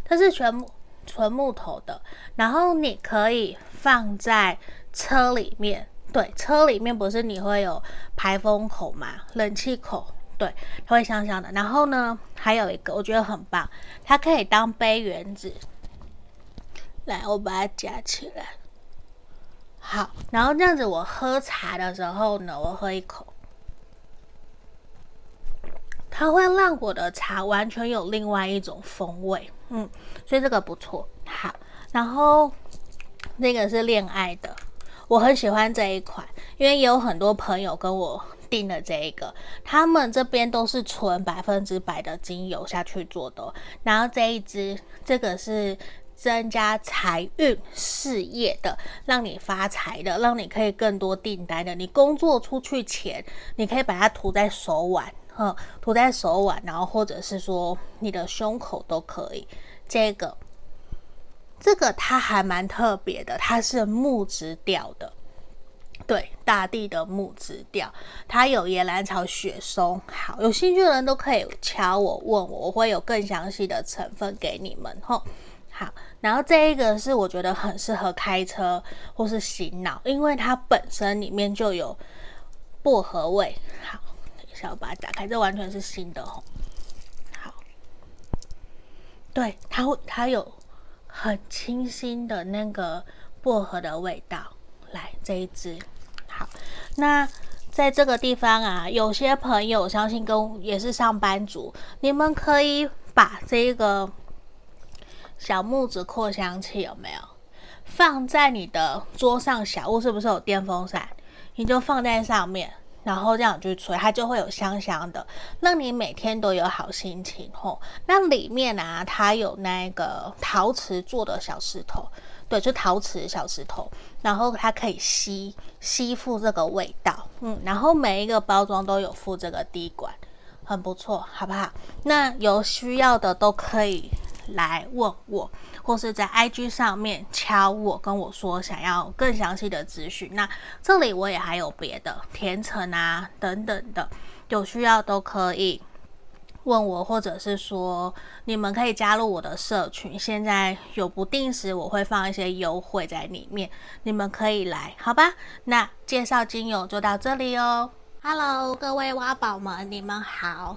它是全木纯木头的。然后你可以放在车里面，对，车里面不是你会有排风口嘛，冷气口。对，它会香香的。然后呢，还有一个我觉得很棒，它可以当杯圆子。来，我把它夹起来。好，然后这样子，我喝茶的时候呢，我喝一口，它会让我的茶完全有另外一种风味。嗯，所以这个不错。好，然后那个是恋爱的，我很喜欢这一款，因为也有很多朋友跟我。定了这一个，他们这边都是纯百分之百的精油下去做的。然后这一支，这个是增加财运、事业的，让你发财的，让你可以更多订单的。你工作出去前，你可以把它涂在手腕，哈，涂在手腕，然后或者是说你的胸口都可以。这个，这个它还蛮特别的，它是木质调的。对，大地的木质调，它有野兰草、雪松。好，有兴趣的人都可以敲我问我，我会有更详细的成分给你们吼。好，然后这一个是我觉得很适合开车或是洗脑，因为它本身里面就有薄荷味。好，等一下我把它打开，这完全是新的吼。好，对，它会它有很清新的那个薄荷的味道。来，这一支。好，那在这个地方啊，有些朋友相信跟也是上班族，你们可以把这个小木子扩香器有没有放在你的桌上？小屋是不是有电风扇？你就放在上面，然后这样去吹，它就会有香香的，让你每天都有好心情吼。那里面啊，它有那个陶瓷做的小石头。对，就陶瓷小石头，然后它可以吸吸附这个味道，嗯，然后每一个包装都有附这个滴管，很不错，好不好？那有需要的都可以来问我，或是在 IG 上面敲我，跟我说想要更详细的资讯。那这里我也还有别的甜橙啊等等的，有需要都可以。问我，或者是说你们可以加入我的社群，现在有不定时我会放一些优惠在里面，你们可以来，好吧？那介绍精油就到这里哦。Hello，各位挖宝们，你们好。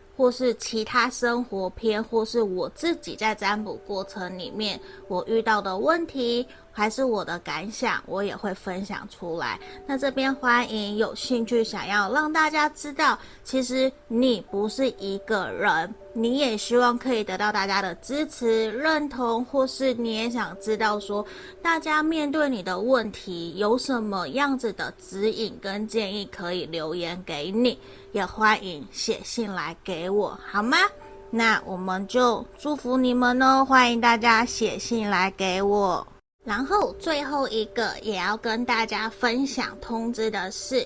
或是其他生活篇，或是我自己在占卜过程里面我遇到的问题。还是我的感想，我也会分享出来。那这边欢迎有兴趣想要让大家知道，其实你不是一个人，你也希望可以得到大家的支持、认同，或是你也想知道说，大家面对你的问题有什么样子的指引跟建议，可以留言给你，也欢迎写信来给我，好吗？那我们就祝福你们哦，欢迎大家写信来给我。然后最后一个也要跟大家分享通知的是，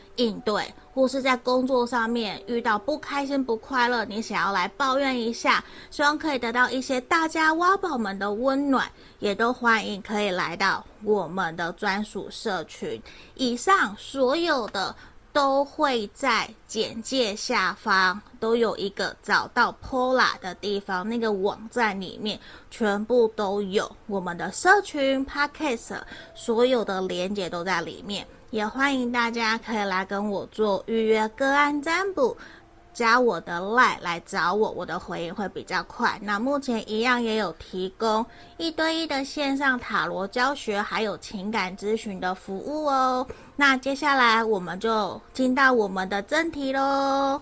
应对，或是在工作上面遇到不开心不快乐，你想要来抱怨一下，希望可以得到一些大家挖宝们的温暖，也都欢迎可以来到我们的专属社群。以上所有的都会在简介下方都有一个找到 Pola 的地方，那个网站里面全部都有我们的社群 Podcast，所有的连接都在里面，也欢迎大家可以来跟我做预约个案占卜。加我的 LINE 来找我，我的回应会比较快。那目前一样也有提供一对一的线上塔罗教学，还有情感咨询的服务哦。那接下来我们就进到我们的正题喽。